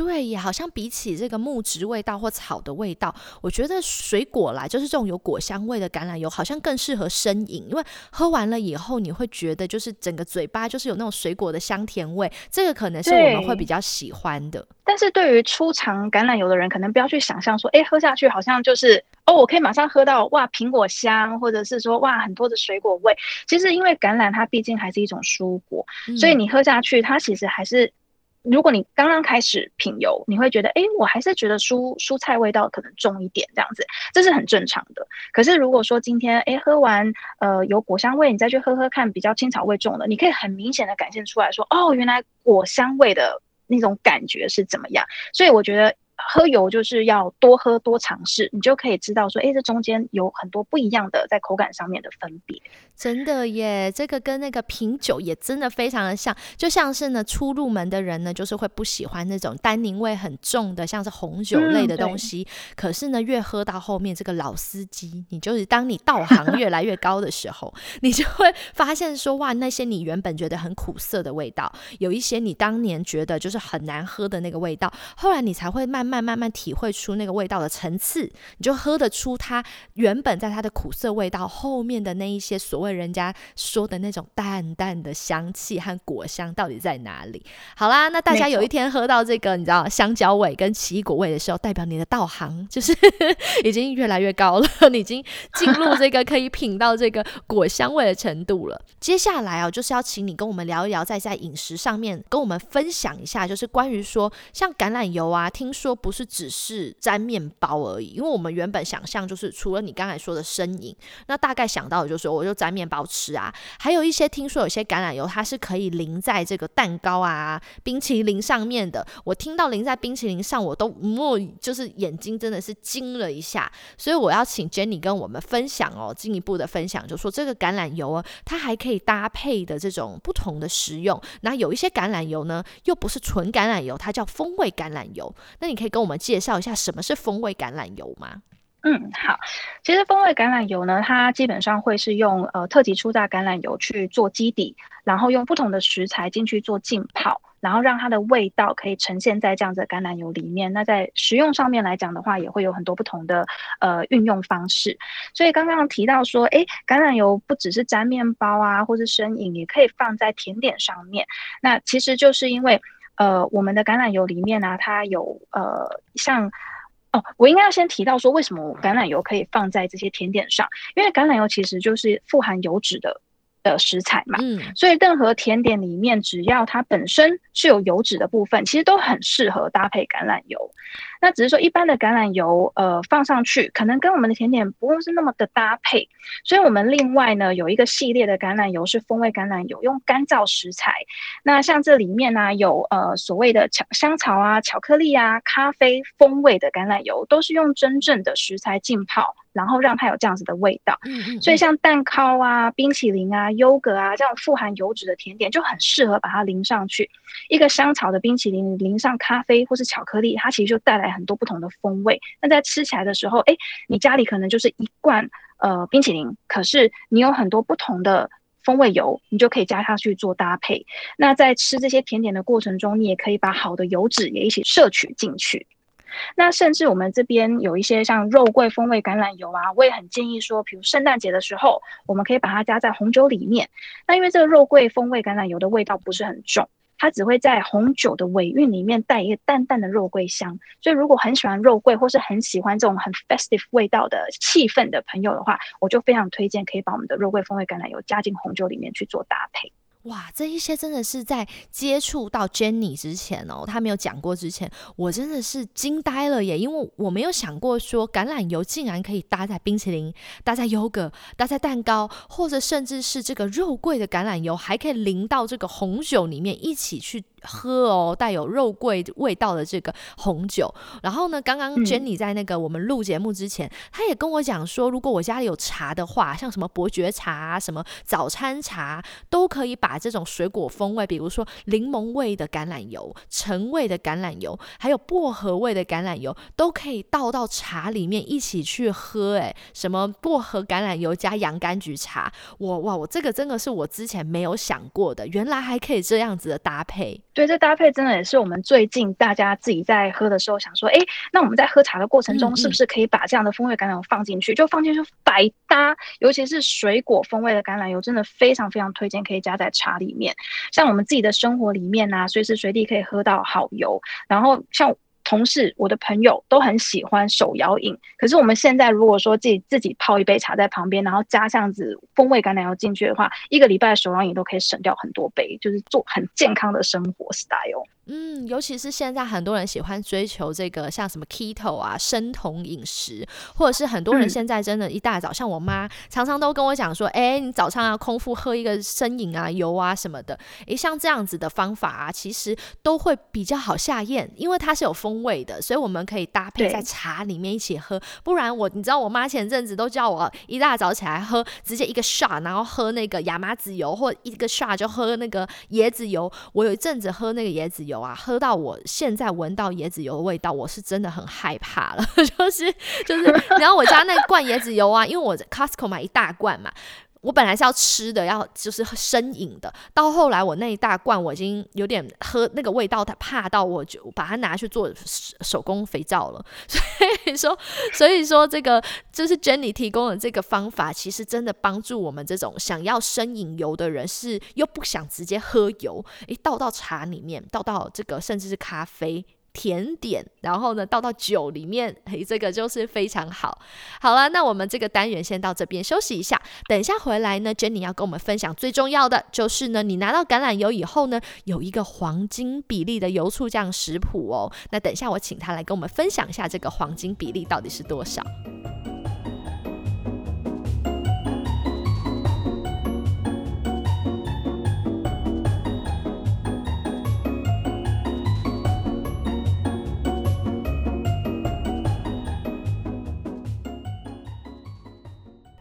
Speaker 1: 对，也好像比起这个木质味道或草的味道，我觉得水果啦，就是这种有果香味的橄榄油，好像更适合生饮，因为喝完了以后，你会觉得就是整个嘴巴就是有那种水果的香甜味，这个可能是我们会比较喜欢的。
Speaker 2: 但是对于初尝橄榄油的人，可能不要去想象说，哎，喝下去好像就是哦，我可以马上喝到哇苹果香，或者是说哇很多的水果味。其实因为橄榄它毕竟还是一种蔬果，所以你喝下去，它其实还是。如果你刚刚开始品油，你会觉得，哎，我还是觉得蔬蔬菜味道可能重一点，这样子，这是很正常的。可是如果说今天，哎，喝完，呃，有果香味，你再去喝喝看，比较青草味重的，你可以很明显的感现出来说，哦，原来果香味的那种感觉是怎么样。所以我觉得。喝油就是要多喝多尝试，你就可以知道说，哎，这中间有很多不一样的在口感上面的分别。
Speaker 1: 真的耶，这个跟那个品酒也真的非常的像，就像是呢初入门的人呢，就是会不喜欢那种单宁味很重的，像是红酒类的东西。可是呢，越喝到后面，这个老司机，你就是当你道行越来越高的时候，你就会发现说，哇，那些你原本觉得很苦涩的味道，有一些你当年觉得就是很难喝的那个味道，后来你才会慢慢。慢慢慢体会出那个味道的层次，你就喝得出它原本在它的苦涩味道后面的那一些所谓人家说的那种淡淡的香气和果香到底在哪里。好啦，那大家有一天喝到这个你知道香蕉味跟奇异果味的时候，代表你的道行就是 已经越来越高了，你已经进入这个可以品到这个果香味的程度了。接下来啊，就是要请你跟我们聊一聊，在在饮食上面跟我们分享一下，就是关于说像橄榄油啊，听说。不是只是沾面包而已，因为我们原本想象就是除了你刚才说的身影，那大概想到的就是我就沾面包吃啊。还有一些听说有些橄榄油它是可以淋在这个蛋糕啊、冰淇淋上面的。我听到淋在冰淇淋上，我都莫就是眼睛真的是惊了一下。所以我要请 Jenny 跟我们分享哦，进一步的分享，就说这个橄榄油啊，它还可以搭配的这种不同的食用。那有一些橄榄油呢，又不是纯橄榄油，它叫风味橄榄油。那你可以。跟我们介绍一下什么是风味橄榄油吗？
Speaker 2: 嗯，好，其实风味橄榄油呢，它基本上会是用呃特级初榨橄榄油去做基底，然后用不同的食材进去做浸泡，然后让它的味道可以呈现在这样子的橄榄油里面。那在食用上面来讲的话，也会有很多不同的呃运用方式。所以刚刚提到说，哎，橄榄油不只是沾面包啊，或是生饮，也可以放在甜点上面。那其实就是因为。呃，我们的橄榄油里面呢，它有呃，像哦，我应该要先提到说，为什么橄榄油可以放在这些甜点上？因为橄榄油其实就是富含油脂的。的食材嘛，嗯，所以任何甜点里面，只要它本身是有油脂的部分，其实都很适合搭配橄榄油。那只是说一般的橄榄油，呃，放上去可能跟我们的甜点不用是那么的搭配。所以我们另外呢有一个系列的橄榄油是风味橄榄油，用干燥食材。那像这里面呢有呃所谓的巧香草啊、巧克力啊、咖啡风味的橄榄油，都是用真正的食材浸泡。然后让它有这样子的味道，嗯嗯，所以像蛋糕啊、冰淇淋啊、优格啊这样富含油脂的甜点就很适合把它淋上去。一个香草的冰淇淋淋上咖啡或是巧克力，它其实就带来很多不同的风味。那在吃起来的时候，哎，你家里可能就是一罐呃冰淇淋，可是你有很多不同的风味油，你就可以加它去做搭配。那在吃这些甜点的过程中，你也可以把好的油脂也一起摄取进去。那甚至我们这边有一些像肉桂风味橄榄油啊，我也很建议说，比如圣诞节的时候，我们可以把它加在红酒里面。那因为这个肉桂风味橄榄油的味道不是很重，它只会在红酒的尾韵里面带一个淡淡的肉桂香。所以如果很喜欢肉桂或是很喜欢这种很 festive 味道的气氛的朋友的话，我就非常推荐可以把我们的肉桂风味橄榄油加进红酒里面去做搭配。
Speaker 1: 哇，这一些真的是在接触到 Jenny 之前哦，他没有讲过之前，我真的是惊呆了耶！因为我没有想过说橄榄油竟然可以搭在冰淇淋、搭在优格、搭在蛋糕，或者甚至是这个肉桂的橄榄油还可以淋到这个红酒里面一起去喝哦带有肉桂味道的这个红酒。然后呢，刚刚 Jenny 在那个我们录节目之前，她也跟我讲说，如果我家里有茶的话，像什么伯爵茶、什么早餐茶，都可以把这种水果风味，比如说柠檬味的橄榄油、橙味的橄榄油，还有薄荷味的橄榄油，都可以倒到茶里面一起去喝。哎，什么薄荷橄榄油加洋甘菊茶，我哇，我这个真的是我之前没有想过的，原来还可以这样子的搭配。
Speaker 2: 对，这搭配真的也是我们最近大家自己在喝的时候想说，哎，那我们在喝茶的过程中，是不是可以把这样的风味橄榄油放进去？就放进去百搭，尤其是水果风味的橄榄油，真的非常非常推荐，可以加在茶里面。像我们自己的生活里面啊，随时随地可以喝到好油。然后像同事、我的朋友都很喜欢手摇饮，可是我们现在如果说自己自己泡一杯茶在旁边，然后加这样子风味橄榄油进去的话，一个礼拜的手摇饮都可以省掉很多杯，就是做很健康的生活 style。
Speaker 1: 嗯，尤其是现在很多人喜欢追求这个像什么 keto 啊、生酮饮食，或者是很多人现在真的，一大早，像我妈常常都跟我讲说，哎，你早上要空腹喝一个生饮啊、油啊什么的，诶，像这样子的方法啊，其实都会比较好下咽，因为它是有风味的，所以我们可以搭配在茶里面一起喝。不然我，你知道我妈前阵子都叫我一大早起来喝，直接一个 shot，然后喝那个亚麻籽油，或一个 shot 就喝那个椰子油。我有一阵子喝那个椰子油。哇，喝到我现在闻到椰子油的味道，我是真的很害怕了。就是就是，然后我家那罐椰子油啊，因为我 Costco 买一大罐嘛。我本来是要吃的，要就是生饮的。到后来，我那一大罐我已经有点喝那个味道，它怕到我就把它拿去做手工肥皂了。所以说，所以说这个就是 Jenny 提供的这个方法，其实真的帮助我们这种想要生饮油的人，是又不想直接喝油，诶，倒到茶里面，倒到这个甚至是咖啡。甜点，然后呢，倒到酒里面，嘿，这个就是非常好。好了，那我们这个单元先到这边休息一下，等一下回来呢，Jenny 要跟我们分享最重要的就是呢，你拿到橄榄油以后呢，有一个黄金比例的油醋酱食谱哦。那等一下我请他来跟我们分享一下这个黄金比例到底是多少。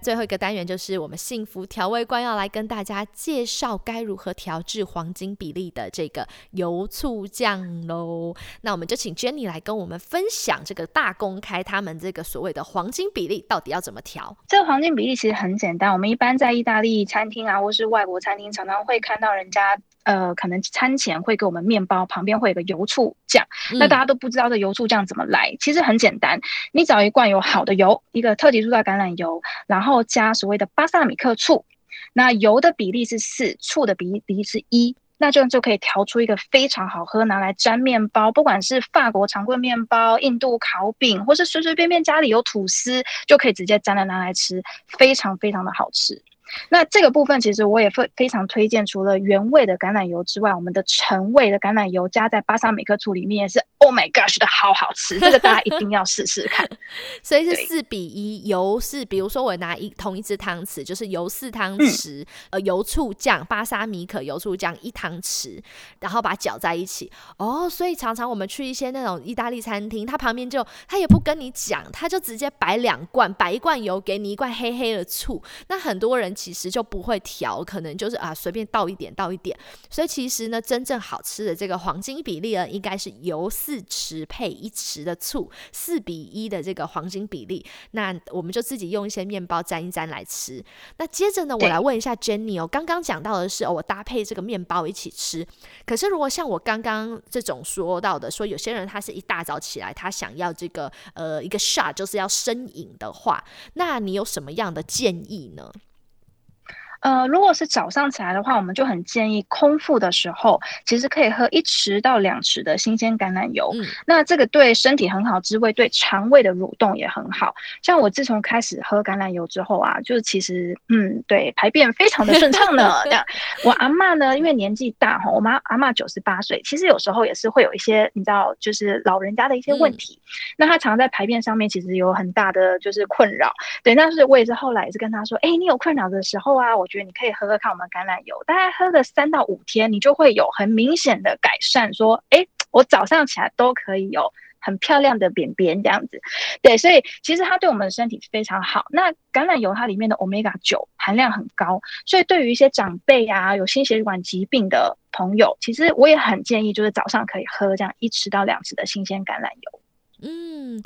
Speaker 1: 最后一个单元就是我们幸福调味官要来跟大家介绍该如何调制黄金比例的这个油醋酱喽。那我们就请 Jenny 来跟我们分享这个大公开他们这个所谓的黄金比例到底要怎么调。
Speaker 2: 这个黄金比例其实很简单，我们一般在意大利餐厅啊，或是外国餐厅，常常会看到人家。呃，可能餐前会给我们面包，旁边会有个油醋酱。那大家都不知道这油醋酱怎么来，其实很简单，你找一罐有好的油，一个特级蔬菜橄榄油，然后加所谓的巴萨米克醋。那油的比例是四，醋的比例是一，那这样就可以调出一个非常好喝，拿来沾面包，不管是法国长棍面包、印度烤饼，或是随随便便家里有吐司，就可以直接沾了拿来吃，非常非常的好吃。那这个部分其实我也非非常推荐，除了原味的橄榄油之外，我们的橙味的橄榄油加在巴萨米克醋里面也是，Oh my gosh 的好好吃，这个大家一定要试试看。
Speaker 1: 所以是四比一，油是比如说我拿一同一只汤匙，就是油四汤匙，呃，油醋酱巴萨米可油醋酱一汤匙，然后把它搅在一起。哦，所以常常我们去一些那种意大利餐厅，他旁边就他也不跟你讲，他就直接摆两罐，摆一罐油给你一罐黑黑的醋。那很多人。其实就不会调，可能就是啊随便倒一点倒一点。所以其实呢，真正好吃的这个黄金比例呢，应该是油四匙配一匙的醋，四比一的这个黄金比例。那我们就自己用一些面包沾一沾来吃。那接着呢，我来问一下 Jenny 哦，刚刚讲到的是哦，我搭配这个面包一起吃。可是如果像我刚刚这种说到的，说有些人他是一大早起来，他想要这个呃一个 shot 就是要生饮的话，那你有什么样的建议呢？
Speaker 2: 呃，如果是早上起来的话，我们就很建议空腹的时候，其实可以喝一匙到两匙的新鲜橄榄油。嗯，那这个对身体很好，滋味对肠胃的蠕动也很好。像我自从开始喝橄榄油之后啊，就是其实嗯，对排便非常的顺畅呢。这样，我阿妈呢，因为年纪大哈，我妈阿妈九十八岁，其实有时候也是会有一些你知道，就是老人家的一些问题。那她常在排便上面其实有很大的就是困扰。对，但是我也是后来也是跟她说，哎，你有困扰的时候啊，我。觉得你可以喝喝看我们橄榄油，大概喝个三到五天，你就会有很明显的改善。说，哎，我早上起来都可以有。很漂亮的扁扁这样子，对，所以其实它对我们的身体非常好。那橄榄油它里面的 omega 九含量很高，所以对于一些长辈啊有心血管疾病的朋友，其实我也很建议，就是早上可以喝这样一匙到两匙的新鲜橄榄油。
Speaker 1: 嗯。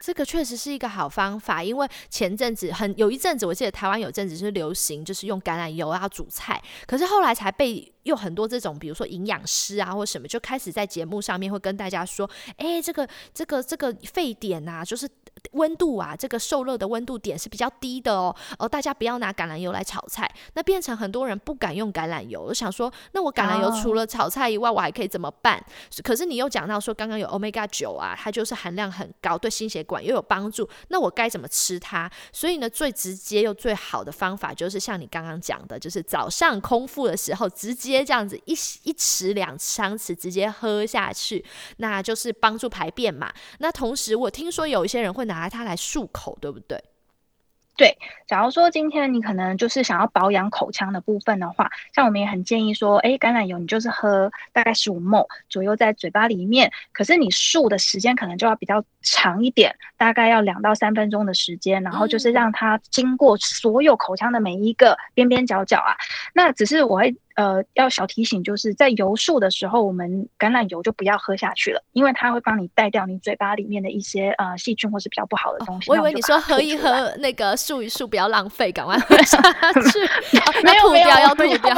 Speaker 1: 这个确实是一个好方法，因为前阵子很有一阵子，我记得台湾有阵子是流行，就是用橄榄油啊煮菜，可是后来才被用很多这种，比如说营养师啊或什么，就开始在节目上面会跟大家说，哎，这个这个这个沸点啊，就是。温度啊，这个受热的温度点是比较低的哦。哦，大家不要拿橄榄油来炒菜，那变成很多人不敢用橄榄油。我想说，那我橄榄油除了炒菜以外，我还可以怎么办？可是你又讲到说，刚刚有 omega 九啊，它就是含量很高，对心血管又有帮助。那我该怎么吃它？所以呢，最直接又最好的方法就是像你刚刚讲的，就是早上空腹的时候，直接这样子一一匙两汤匙直接喝下去，那就是帮助排便嘛。那同时，我听说有一些人会拿。它来漱口，对不对？
Speaker 2: 对，假如说今天你可能就是想要保养口腔的部分的话，像我们也很建议说，哎，橄榄油你就是喝大概十五 ml 左右在嘴巴里面，可是你漱的时间可能就要比较长一点，大概要两到三分钟的时间，然后就是让它经过所有口腔的每一个边边角角啊。那只是我会。呃，要小提醒，就是在油漱的时候，我们橄榄油就不要喝下去了，因为它会帮你带掉你嘴巴里面的一些呃细菌或是比较不好的东西。
Speaker 1: 我以为你说喝一喝，那个漱一漱，不要浪费，赶快喝下去。
Speaker 2: 没有没有，
Speaker 1: 要吐掉，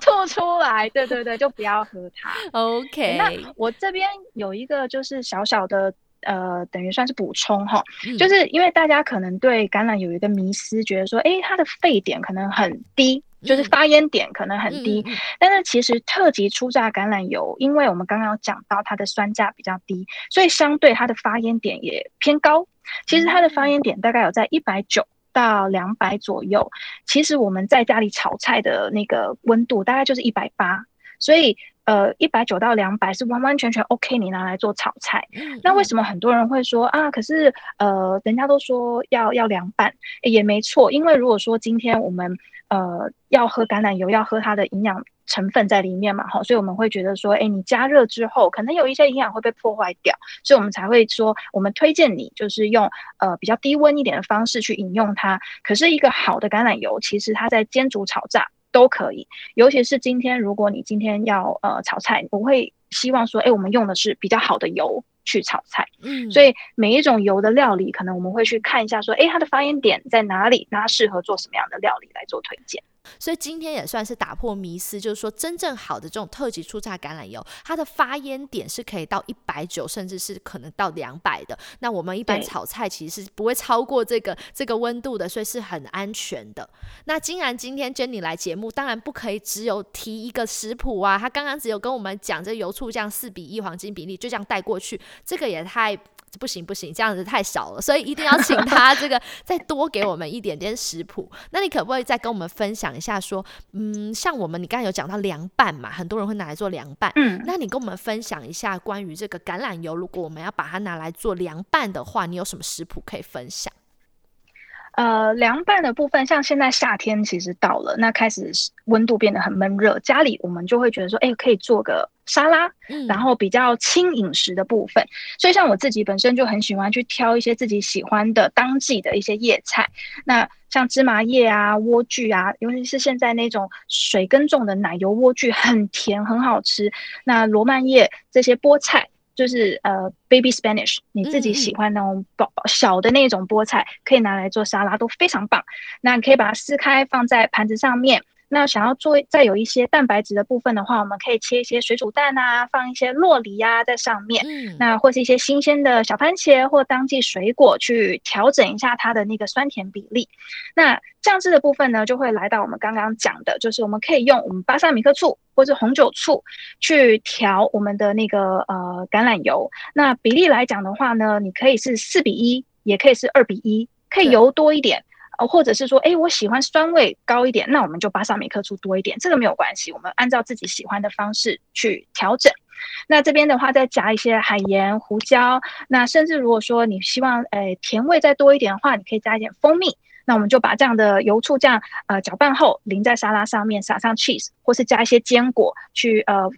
Speaker 2: 吐出来。对对对，就不要喝它。
Speaker 1: OK。
Speaker 2: 那我这边有一个就是小小的呃，等于算是补充哈，就是因为大家可能对橄榄有一个迷思，觉得说，哎，它的沸点可能很低。就是发烟点可能很低，但是其实特级初榨橄榄油，因为我们刚刚讲到它的酸价比较低，所以相对它的发烟点也偏高。其实它的发烟点大概有在一百九到两百左右。其实我们在家里炒菜的那个温度大概就是一百八，所以呃一百九到两百是完完全全 OK，你拿来做炒菜。那为什么很多人会说啊？可是呃人家都说要要凉拌，也没错，因为如果说今天我们呃，要喝橄榄油，要喝它的营养成分在里面嘛，哈，所以我们会觉得说，哎，你加热之后，可能有一些营养会被破坏掉，所以我们才会说，我们推荐你就是用呃比较低温一点的方式去饮用它。可是一个好的橄榄油，其实它在煎煮炒炸都可以，尤其是今天如果你今天要呃炒菜，我会希望说，哎，我们用的是比较好的油。去炒菜，嗯，所以每一种油的料理，可能我们会去看一下，说，哎，它的发音点在哪里？那它适合做什么样的料理来做推荐？
Speaker 1: 所以今天也算是打破迷思，就是说真正好的这种特级初榨橄榄油，它的发烟点是可以到一百九，甚至是可能到两百的。那我们一般炒菜其实是不会超过这个这个温度的，所以是很安全的。那既然今天 Jenny 来节目，当然不可以只有提一个食谱啊，他刚刚只有跟我们讲这油醋酱四比一黄金比例，就这样带过去，这个也太。不行不行，这样子太少了，所以一定要请他这个再多给我们一点点食谱。那你可不可以再跟我们分享一下，说，嗯，像我们你刚才有讲到凉拌嘛，很多人会拿来做凉拌，嗯，那你跟我们分享一下关于这个橄榄油，如果我们要把它拿来做凉拌的话，你有什么食谱可以分享？
Speaker 2: 呃，凉拌的部分，像现在夏天其实到了，那开始温度变得很闷热，家里我们就会觉得说，哎，可以做个沙拉，然后比较轻饮食的部分。所以像我自己本身就很喜欢去挑一些自己喜欢的当季的一些叶菜，那像芝麻叶啊、莴苣啊，尤其是现在那种水耕种的奶油莴苣，很甜，很好吃。那罗曼叶这些菠菜。就是呃，baby Spanish，你自己喜欢那种薄小的那种菠菜，可以拿来做沙拉，都非常棒。那你可以把它撕开，放在盘子上面。那想要做再有一些蛋白质的部分的话，我们可以切一些水煮蛋啊，放一些洛梨呀在上面。嗯，那或是一些新鲜的小番茄或当季水果，去调整一下它的那个酸甜比例。那酱汁的部分呢，就会来到我们刚刚讲的，就是我们可以用我们巴萨米克醋或者红酒醋去调我们的那个呃橄榄油。那比例来讲的话呢，你可以是四比一，也可以是二比一，可以油多一点。或者是说，哎，我喜欢酸味高一点，那我们就巴萨米克醋多一点，这个没有关系，我们按照自己喜欢的方式去调整。那这边的话，再加一些海盐、胡椒，那甚至如果说你希望，哎，甜味再多一点的话，你可以加一点蜂蜜。那我们就把这样的油醋酱呃搅拌后淋在沙拉上面，撒上 cheese，或是加一些坚果去呃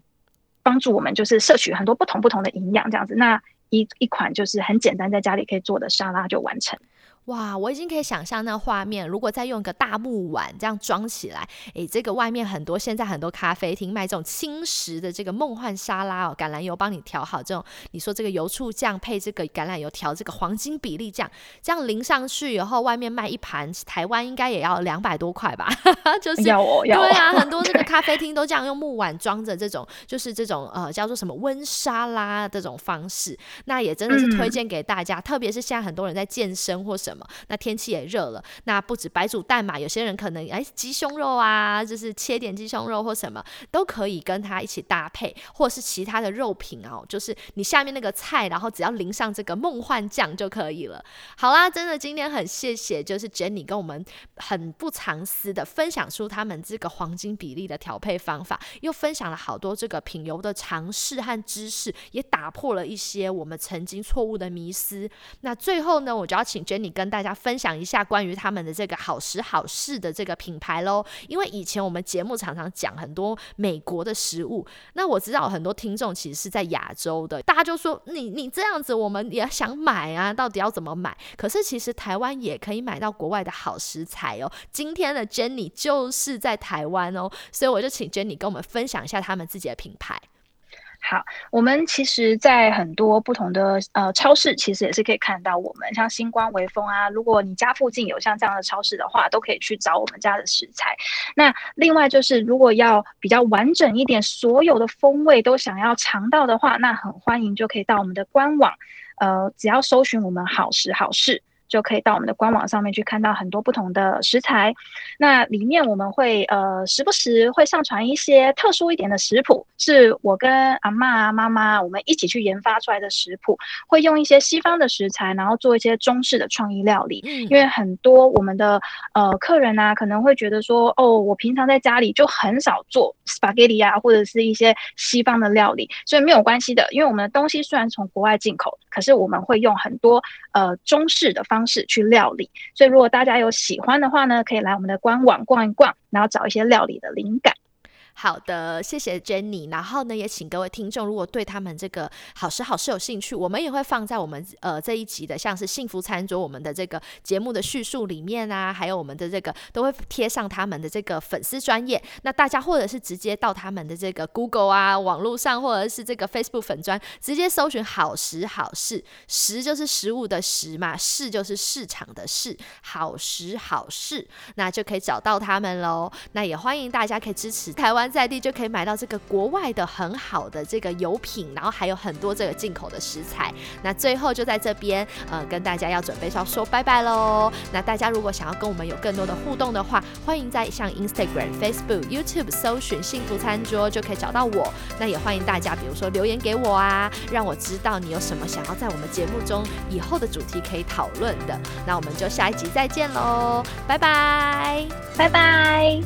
Speaker 2: 帮助我们就是摄取很多不同不同的营养，这样子，那一一款就是很简单在家里可以做的沙拉就完成。
Speaker 1: 哇，我已经可以想象那画面。如果再用一个大木碗这样装起来，诶，这个外面很多现在很多咖啡厅卖这种轻食的这个梦幻沙拉哦，橄榄油帮你调好这种，你说这个油醋酱配这个橄榄油调这个黄金比例酱，这样淋上去以后，外面卖一盘，台湾应该也要两百多块吧？就是
Speaker 2: 要哦，要
Speaker 1: 对啊，很 多这个咖啡厅都这样用木碗装着这种，就是这种呃叫做什么温沙拉这种方式，那也真的是推荐给大家，特别是现在很多人在健身或什。什么？那天气也热了，那不止白煮蛋嘛，有些人可能哎鸡胸肉啊，就是切点鸡胸肉或什么都可以跟它一起搭配，或是其他的肉品哦，就是你下面那个菜，然后只要淋上这个梦幻酱就可以了。好啦，真的今天很谢谢，就是 Jenny 跟我们很不藏私的分享出他们这个黄金比例的调配方法，又分享了好多这个品油的尝试和知识，也打破了一些我们曾经错误的迷思。那最后呢，我就要请 Jenny 跟跟大家分享一下关于他们的这个好食好事的这个品牌喽。因为以前我们节目常常讲很多美国的食物，那我知道很多听众其实是在亚洲的，大家就说你你这样子，我们也想买啊，到底要怎么买？可是其实台湾也可以买到国外的好食材哦。今天的 Jenny 就是在台湾哦，所以我就请 Jenny 跟我们分享一下他们自己的品牌。
Speaker 2: 好，我们其实，在很多不同的呃超市，其实也是可以看到我们，像星光、微风啊。如果你家附近有像这样的超市的话，都可以去找我们家的食材。那另外就是，如果要比较完整一点，所有的风味都想要尝到的话，那很欢迎就可以到我们的官网，呃，只要搜寻我们好食好事。就可以到我们的官网上面去看到很多不同的食材，那里面我们会呃时不时会上传一些特殊一点的食谱，是我跟阿妈妈妈我们一起去研发出来的食谱，会用一些西方的食材，然后做一些中式的创意料理。嗯，因为很多我们的呃客人啊，可能会觉得说，哦，我平常在家里就很少做 spaghetti 啊，或者是一些西方的料理，所以没有关系的，因为我们的东西虽然从国外进口，可是我们会用很多呃中式的方。方式去料理，所以如果大家有喜欢的话呢，可以来我们的官网逛一逛，然后找一些料理的灵感。
Speaker 1: 好的，谢谢 Jenny。然后呢，也请各位听众，如果对他们这个好吃好事有兴趣，我们也会放在我们呃这一集的像是幸福餐桌我们的这个节目的叙述里面啊，还有我们的这个都会贴上他们的这个粉丝专业。那大家或者是直接到他们的这个 Google 啊网络上，或者是这个 Facebook 粉专，直接搜寻好食好事，食就是食物的食嘛，市就是市场的事，好食好事，那就可以找到他们喽。那也欢迎大家可以支持台湾在地就可以买到这个国外的很好的这个油品，然后还有很多这个进口的食材。那最后就在这边，呃，跟大家要准备要说拜拜喽。那大家如果想要跟我们有更多的互动的话，欢迎在像 Instagram、Facebook、YouTube 搜寻幸福餐桌就可以找到我。那也欢迎大家，比如说留言给我啊，让我知道你有什么想要在我们节目中以后的主题可以讨论的。那我们就下一集再见喽，拜拜，
Speaker 2: 拜拜。